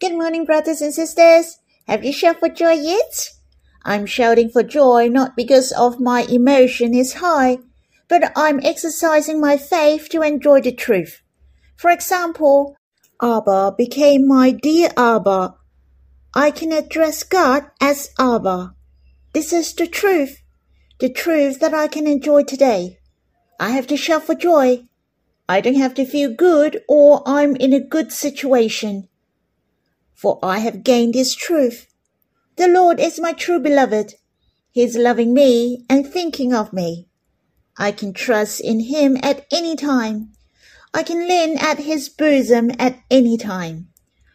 Good morning, brothers and sisters. Have you shouted for joy yet? I'm shouting for joy not because of my emotion is high, but I'm exercising my faith to enjoy the truth. For example, Abba became my dear Abba. I can address God as Abba. This is the truth, the truth that I can enjoy today. I have to shout for joy. I don't have to feel good or I'm in a good situation. For I have gained his truth. The Lord is my true beloved. He is loving me and thinking of me. I can trust in him at any time. I can lean at his bosom at any time.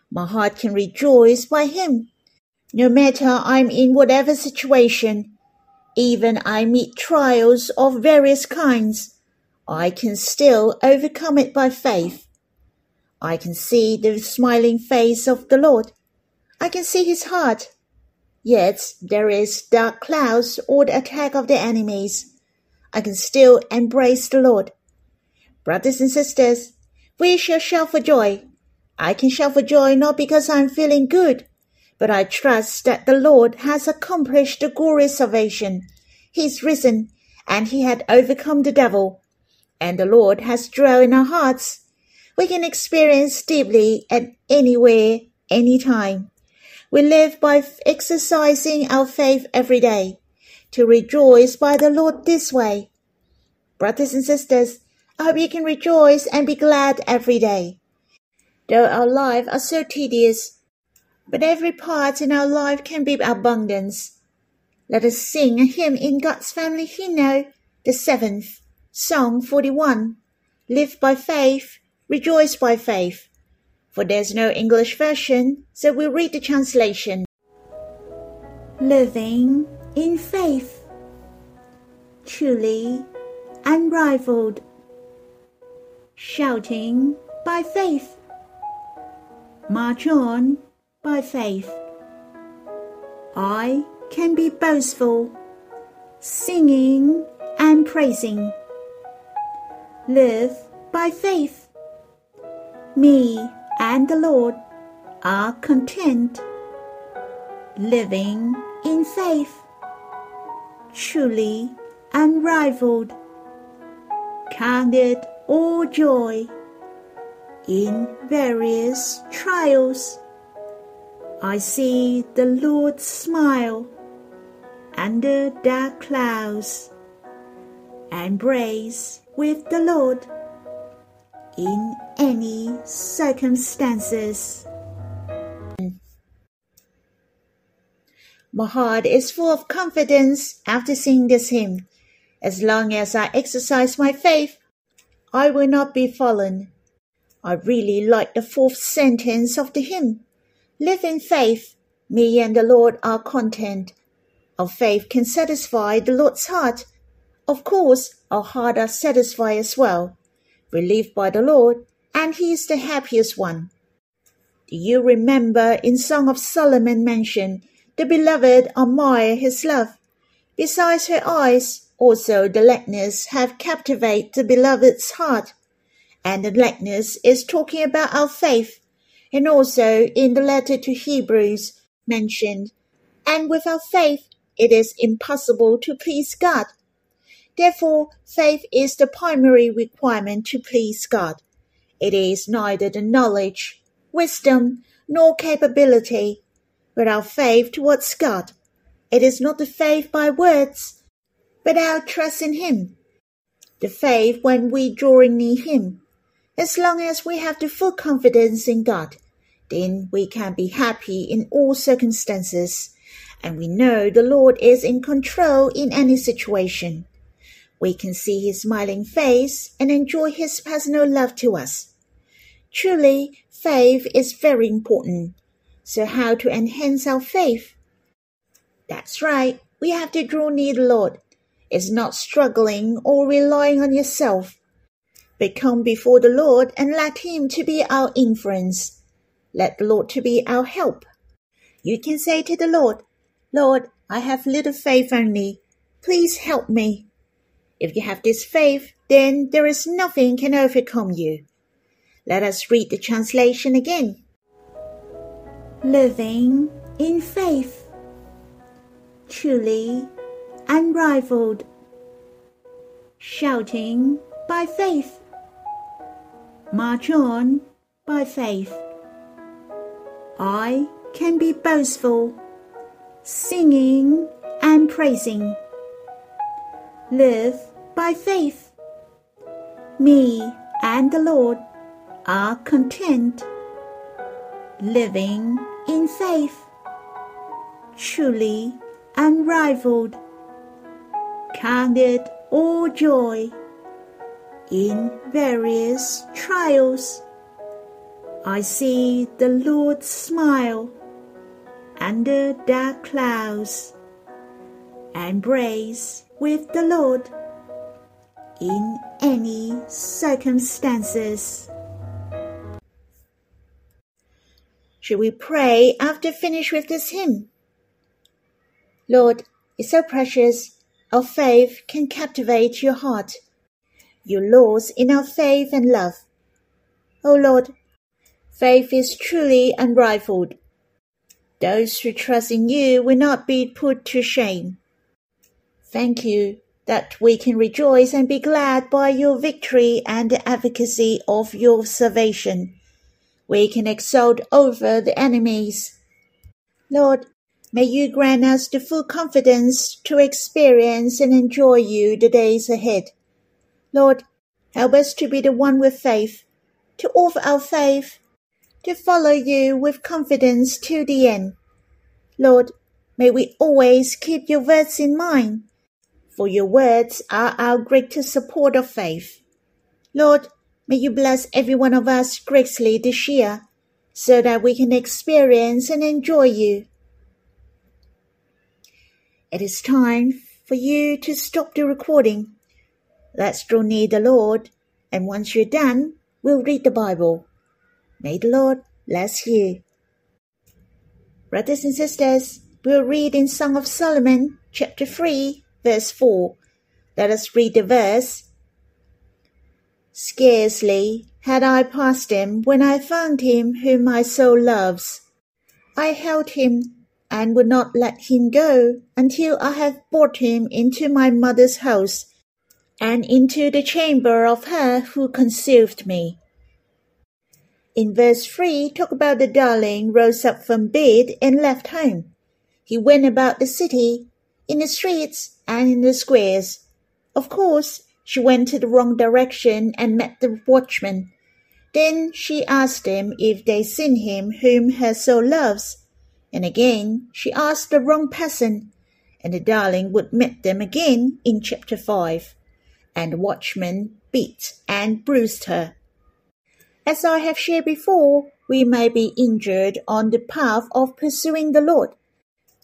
My heart can rejoice by him. No matter I'm in whatever situation, even I meet trials of various kinds, I can still overcome it by faith. I can see the smiling face of the Lord. I can see his heart. Yet there is dark clouds or the attack of the enemies. I can still embrace the Lord. Brothers and sisters, we shall shout for joy. I can shout for joy not because I'm feeling good, but I trust that the Lord has accomplished the glorious salvation. He's risen, and he had overcome the devil, and the Lord has dwelt in our hearts. We can experience deeply at anywhere, anytime. We live by exercising our faith every day to rejoice by the Lord this way. Brothers and sisters, I hope you can rejoice and be glad every day. Though our lives are so tedious, but every part in our life can be abundance. Let us sing a hymn in God's family hymnal, the seventh, Song 41. Live by faith, rejoice by faith. For there's no English version, so we'll read the translation. Living in faith, truly unrivaled, shouting by faith, march on by faith. I can be boastful, singing and praising. Live by faith. Me and the Lord are content, living in faith truly unrivaled. Count it all joy in various trials. I see the Lord smile under dark clouds, embrace with the Lord in any circumstances. My heart is full of confidence after seeing this hymn. As long as I exercise my faith, I will not be fallen. I really like the fourth sentence of the hymn. Live in faith, me and the Lord are content. Our faith can satisfy the Lord's heart. Of course, our heart are satisfied as well. We live by the Lord, and He is the happiest one. Do you remember in Song of Solomon mentioned the beloved admire his love. Besides her eyes, also the likeness have captivated the beloved's heart. And the likeness is talking about our faith, and also in the letter to Hebrews mentioned, and without faith it is impossible to please God. Therefore, faith is the primary requirement to please God. It is neither the knowledge, wisdom, nor capability but our faith towards God. It is not the faith by words, but our trust in Him. The faith when we drawing near Him. As long as we have the full confidence in God, then we can be happy in all circumstances, and we know the Lord is in control in any situation. We can see His smiling face and enjoy His personal love to us. Truly, faith is very important so, how to enhance our faith? That's right, we have to draw near the Lord. It's not struggling or relying on yourself, but come before the Lord and let Him to be our influence. Let the Lord to be our help. You can say to the Lord, Lord, I have little faith only. Please help me. If you have this faith, then there is nothing can overcome you. Let us read the translation again. living in faith, truly unrivaled, shouting by faith, march on by faith. I can be boastful, singing and praising. Live by faith. Me and the Lord are content, living in faith, truly unrivaled, counted all joy in various trials. I see the Lord smile under dark clouds and praise with the Lord in any circumstances. Should we pray after finish with this hymn? Lord, it's so precious. Our faith can captivate your heart. Your laws in our faith and love. O oh Lord, faith is truly unrivaled. Those who trust in you will not be put to shame. Thank you that we can rejoice and be glad by your victory and the advocacy of your salvation we can exult over the enemies. Lord, may you grant us the full confidence to experience and enjoy you the days ahead. Lord, help us to be the one with faith, to offer our faith, to follow you with confidence to the end. Lord, may we always keep your words in mind, for your words are our greatest support of faith. Lord, May you bless every one of us greatly this year so that we can experience and enjoy you. It is time for you to stop the recording. Let's draw near the Lord, and once you're done, we'll read the Bible. May the Lord bless you. Brothers and sisters, we'll read in Song of Solomon, chapter 3, verse 4. Let us read the verse Scarcely had I passed him when I found him whom my soul loves. I held him and would not let him go until I have brought him into my mother's house and into the chamber of her who conceived me. In verse 3, talk about the darling rose up from bed and left home. He went about the city, in the streets and in the squares. Of course, she went to the wrong direction and met the watchman. Then she asked him if they seen him whom her soul loves. And again she asked the wrong person, and the darling would meet them again in chapter 5. And the watchman beat and bruised her. As I have shared before, we may be injured on the path of pursuing the Lord.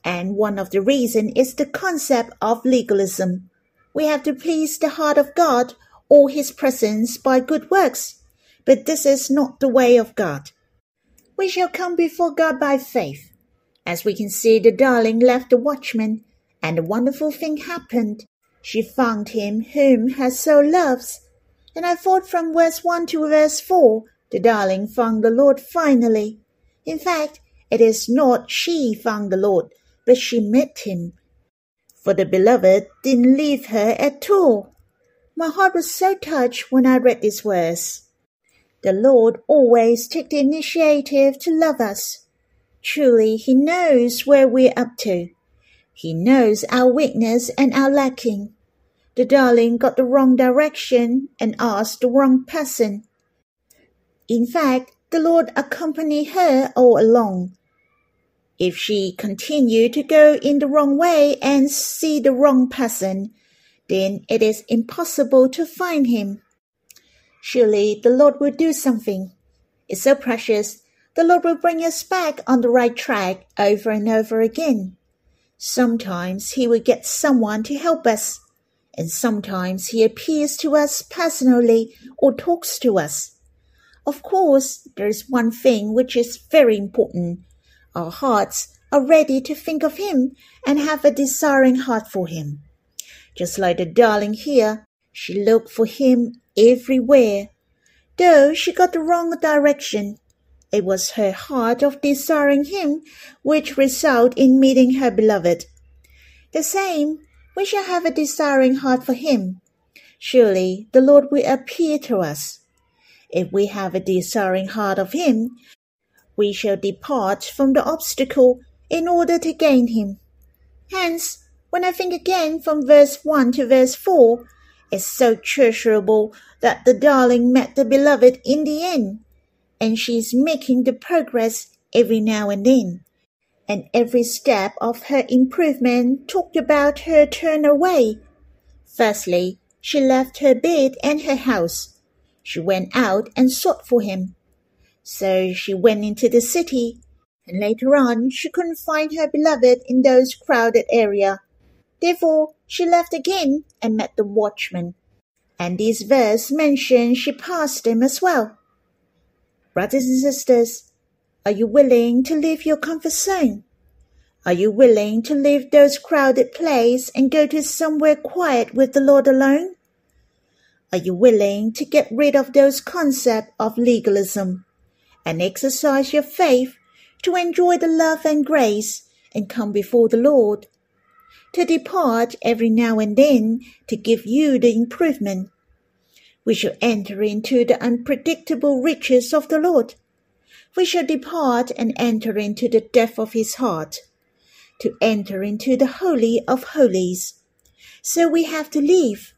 And one of the reasons is the concept of legalism. We have to please the heart of God or his presence by good works. But this is not the way of God. We shall come before God by faith. As we can see, the darling left the watchman, and a wonderful thing happened. She found him whom her soul loves. And I thought from verse 1 to verse 4, the darling found the Lord finally. In fact, it is not she found the Lord, but she met him for the beloved didn't leave her at all. My heart was so touched when I read this verse. The Lord always takes the initiative to love us. Truly, He knows where we're up to. He knows our weakness and our lacking. The darling got the wrong direction and asked the wrong person. In fact, the Lord accompanied her all along if she continued to go in the wrong way and see the wrong person, then it is impossible to find him. Surely the Lord will do something. It's so precious. The Lord will bring us back on the right track over and over again. Sometimes He will get someone to help us, and sometimes He appears to us personally or talks to us. Of course, there is one thing which is very important our hearts are ready to think of Him and have a desiring heart for Him. Just like the darling here, she looked for Him everywhere. Though she got the wrong direction, It was her heart of desiring him which resulted in meeting her beloved. The same, we shall have a desiring heart for him. Surely the Lord will appear to us. If we have a desiring heart of him, we shall depart from the obstacle in order to gain him. Hence, when I think again from verse 1 to verse 4, it's so treasurable that the darling met the beloved in the end and she's making the progress every now and then. And every step of her improvement talked about her turn away. Firstly, she left her bed and her house. She went out and sought for him. So she went into the city, and later on she couldn't find her beloved in those crowded area. Therefore she left again and met the watchman. And this verse mentions she passed him as well. Brothers and sisters, are you willing to leave your comfort zone? Are you willing to leave those crowded places and go to somewhere quiet with the Lord alone? Are you willing to get rid of those concepts of legalism and exercise your faith to enjoy the love and grace and come before the Lord? To depart every now and then to give you the improvement we shall enter into the unpredictable riches of the Lord. We shall depart and enter into the depth of his heart, to enter into the Holy of Holies. So we have to leave,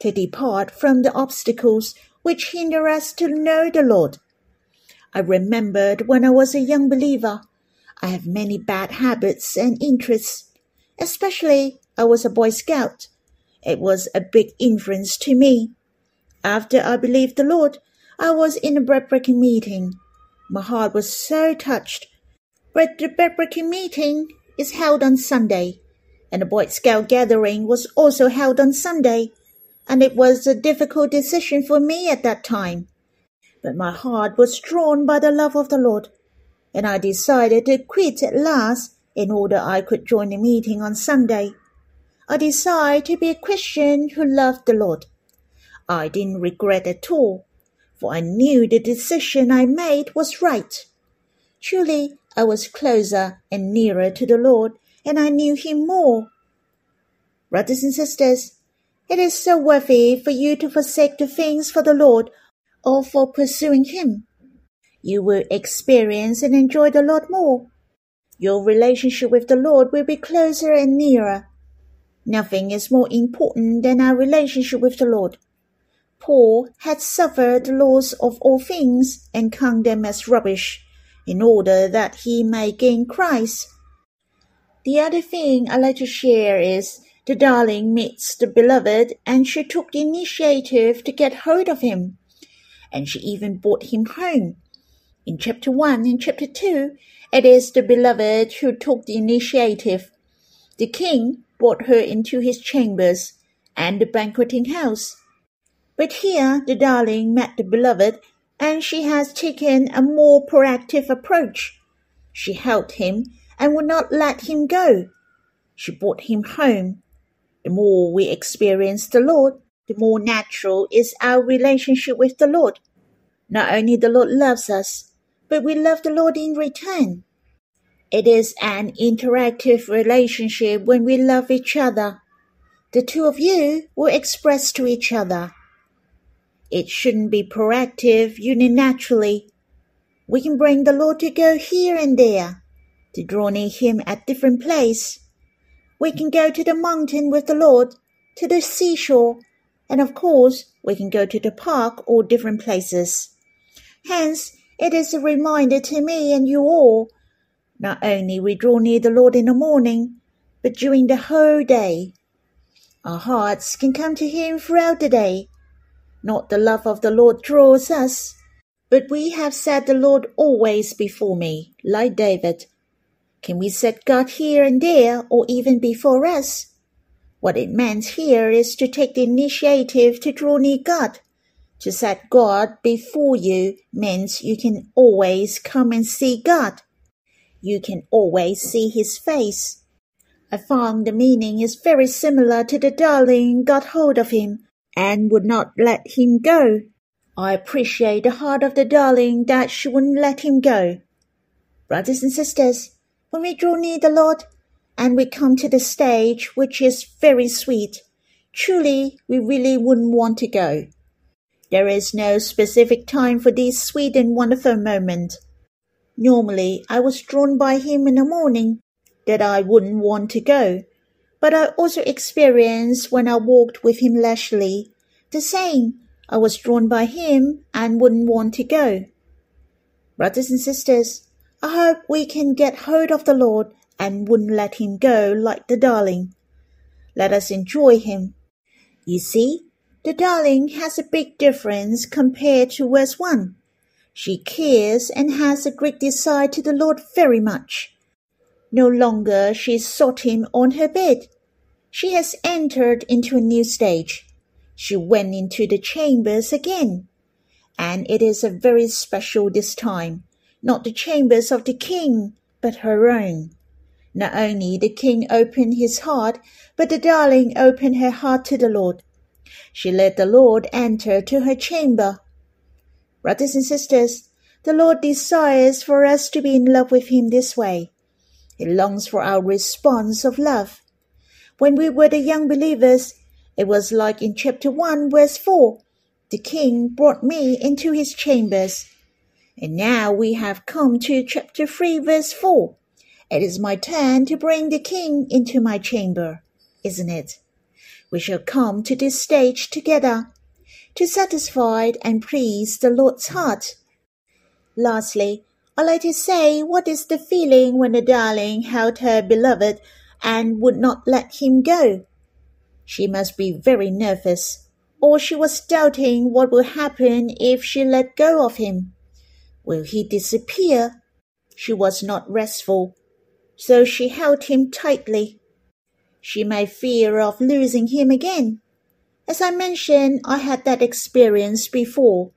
to depart from the obstacles which hinder us to know the Lord. I remembered when I was a young believer, I have many bad habits and interests. Especially, I was a Boy Scout. It was a big influence to me. After I believed the Lord, I was in a bread-breaking meeting. My heart was so touched. But the bread-breaking meeting is held on Sunday, and the Boy Scout gathering was also held on Sunday, and it was a difficult decision for me at that time. But my heart was drawn by the love of the Lord, and I decided to quit at last in order I could join the meeting on Sunday. I decided to be a Christian who loved the Lord. I didn't regret at all, for I knew the decision I made was right. Truly, I was closer and nearer to the Lord, and I knew Him more. Brothers and sisters, it is so worthy for you to forsake the things for the Lord or for pursuing Him. You will experience and enjoy the Lord more. Your relationship with the Lord will be closer and nearer. Nothing is more important than our relationship with the Lord. Paul had suffered the loss of all things and count them as rubbish, in order that he may gain Christ. The other thing I like to share is the darling meets the beloved, and she took the initiative to get hold of him, and she even brought him home. In chapter 1 and chapter 2, it is the beloved who took the initiative. The king brought her into his chambers and the banqueting house but here the darling met the beloved, and she has taken a more proactive approach. She held him and would not let him go. She brought him home. The more we experience the Lord, the more natural is our relationship with the Lord. Not only the Lord loves us, but we love the Lord in return. It is an interactive relationship when we love each other. The two of you will express to each other it shouldn't be proactive unilaterally. We can bring the Lord to go here and there, to draw near Him at different places. We can go to the mountain with the Lord, to the seashore, and of course, we can go to the park or different places. Hence, it is a reminder to me and you all, not only we draw near the Lord in the morning, but during the whole day. Our hearts can come to Him throughout the day not the love of the Lord draws us, but we have set the Lord always before me, like David. Can we set God here and there, or even before us? What it means here is to take the initiative to draw near God. To set God before you means you can always come and see God. You can always see His face. I found the meaning is very similar to the darling got hold of him and would not let him go. I appreciate the heart of the darling that she wouldn't let him go. Brothers and sisters, when we draw near the Lord and we come to the stage which is very sweet, truly we really wouldn't want to go. There is no specific time for this sweet and wonderful moment. Normally, I was drawn by him in the morning that I wouldn't want to go, but I also experienced when I walked with him leisurely the same. I was drawn by him and wouldn't want to go. Brothers and sisters, I hope we can get hold of the Lord and wouldn't let him go like the darling. Let us enjoy him. You see, the darling has a big difference compared to verse 1. She cares and has a great desire to the Lord very much. No longer she sought him on her bed. She has entered into a new stage. She went into the chambers again. And it is a very special this time, not the chambers of the king, but her own. Not only the king opened his heart, but the darling opened her heart to the Lord. She let the Lord enter to her chamber. Brothers and sisters, the Lord desires for us to be in love with Him this way. He longs for our response of love. When we were the young believers, it was like in chapter 1, verse 4. The king brought me into his chambers. And now we have come to chapter 3, verse 4. It is my turn to bring the king into my chamber, isn't it? We shall come to this stage together to satisfy and please the Lord's heart. Lastly, I'd like to say what is the feeling when the darling held her beloved and would not let him go. She must be very nervous, or she was doubting what will happen if she let go of him. Will he disappear? She was not restful, so she held him tightly. She may fear of losing him again. As I mentioned, I had that experience before.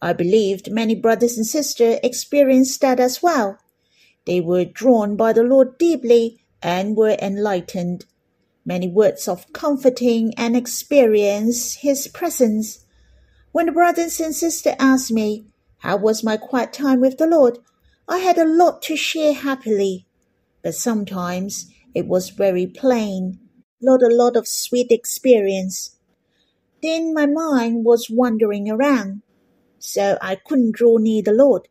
I believed many brothers and sisters experienced that as well. They were drawn by the Lord deeply and were enlightened. Many words of comforting and experience His presence. When the brothers and sisters asked me, How was my quiet time with the Lord? I had a lot to share happily, but sometimes it was very plain, not a lot of sweet experience. Then my mind was wandering around, so I couldn't draw near the Lord.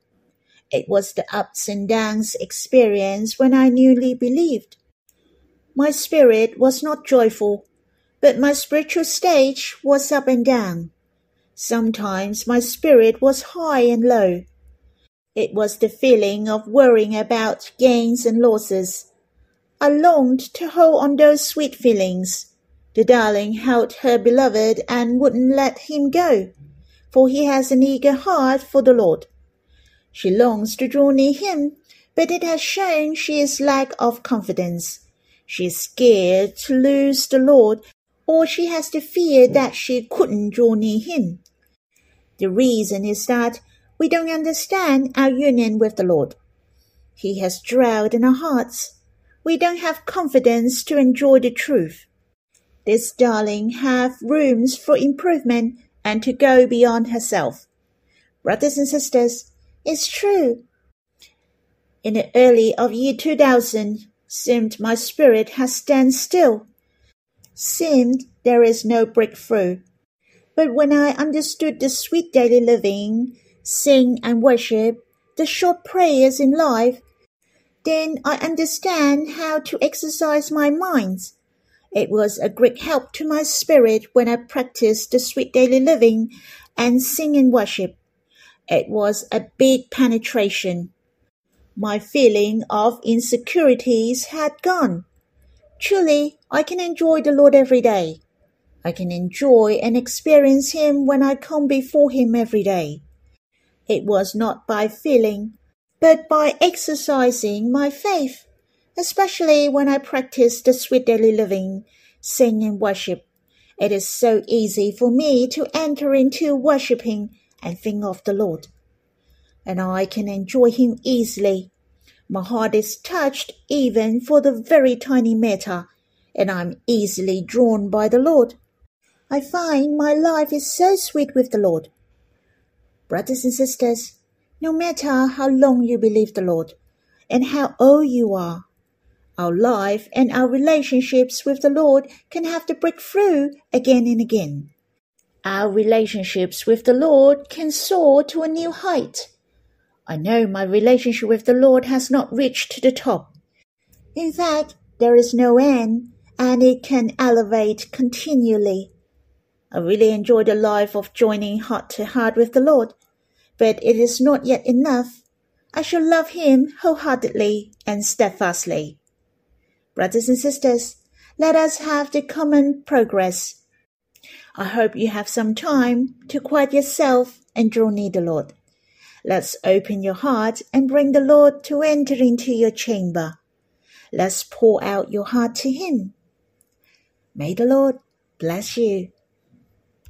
It was the ups and downs experience when I newly believed. My spirit was not joyful, but my spiritual stage was up and down. Sometimes my spirit was high and low. It was the feeling of worrying about gains and losses, I longed to hold on those sweet feelings. The darling held her beloved and wouldn't let him go, for he has an eager heart for the Lord. She longs to draw near him, but it has shown she is lack of confidence. She is scared to lose the Lord, or she has the fear that she couldn't draw near him. The reason is that we don't understand our union with the Lord. He has dwelled in our hearts we don't have confidence to enjoy the truth. This darling have rooms for improvement and to go beyond herself. Brothers and sisters, it's true. In the early of year 2000, seemed my spirit has stand still. Seemed there is no breakthrough. But when I understood the sweet daily living, sing and worship, the short prayers in life, then I understand how to exercise my mind. It was a great help to my spirit when I practiced the sweet daily living and sing and worship. It was a big penetration. My feeling of insecurities had gone. Truly, I can enjoy the Lord every day. I can enjoy and experience Him when I come before Him every day. It was not by feeling, but by exercising my faith, especially when I practice the sweet daily living, sing and worship. It is so easy for me to enter into worshiping and think of the Lord. And I can enjoy Him easily. My heart is touched even for the very tiny matter, and I'm easily drawn by the Lord. I find my life is so sweet with the Lord. Brothers and sisters, no matter how long you believe the Lord and how old you are, our life and our relationships with the Lord can have to break through again and again. Our relationships with the Lord can soar to a new height. I know my relationship with the Lord has not reached the top. In fact, there is no end, and it can elevate continually. I really enjoy the life of joining heart to heart with the Lord, but it is not yet enough. I shall love Him wholeheartedly and steadfastly. Brothers and sisters, let us have the common progress. I hope you have some time to quiet yourself and draw near the Lord. Let's open your heart and bring the Lord to enter into your chamber. Let's pour out your heart to Him. May the Lord bless you.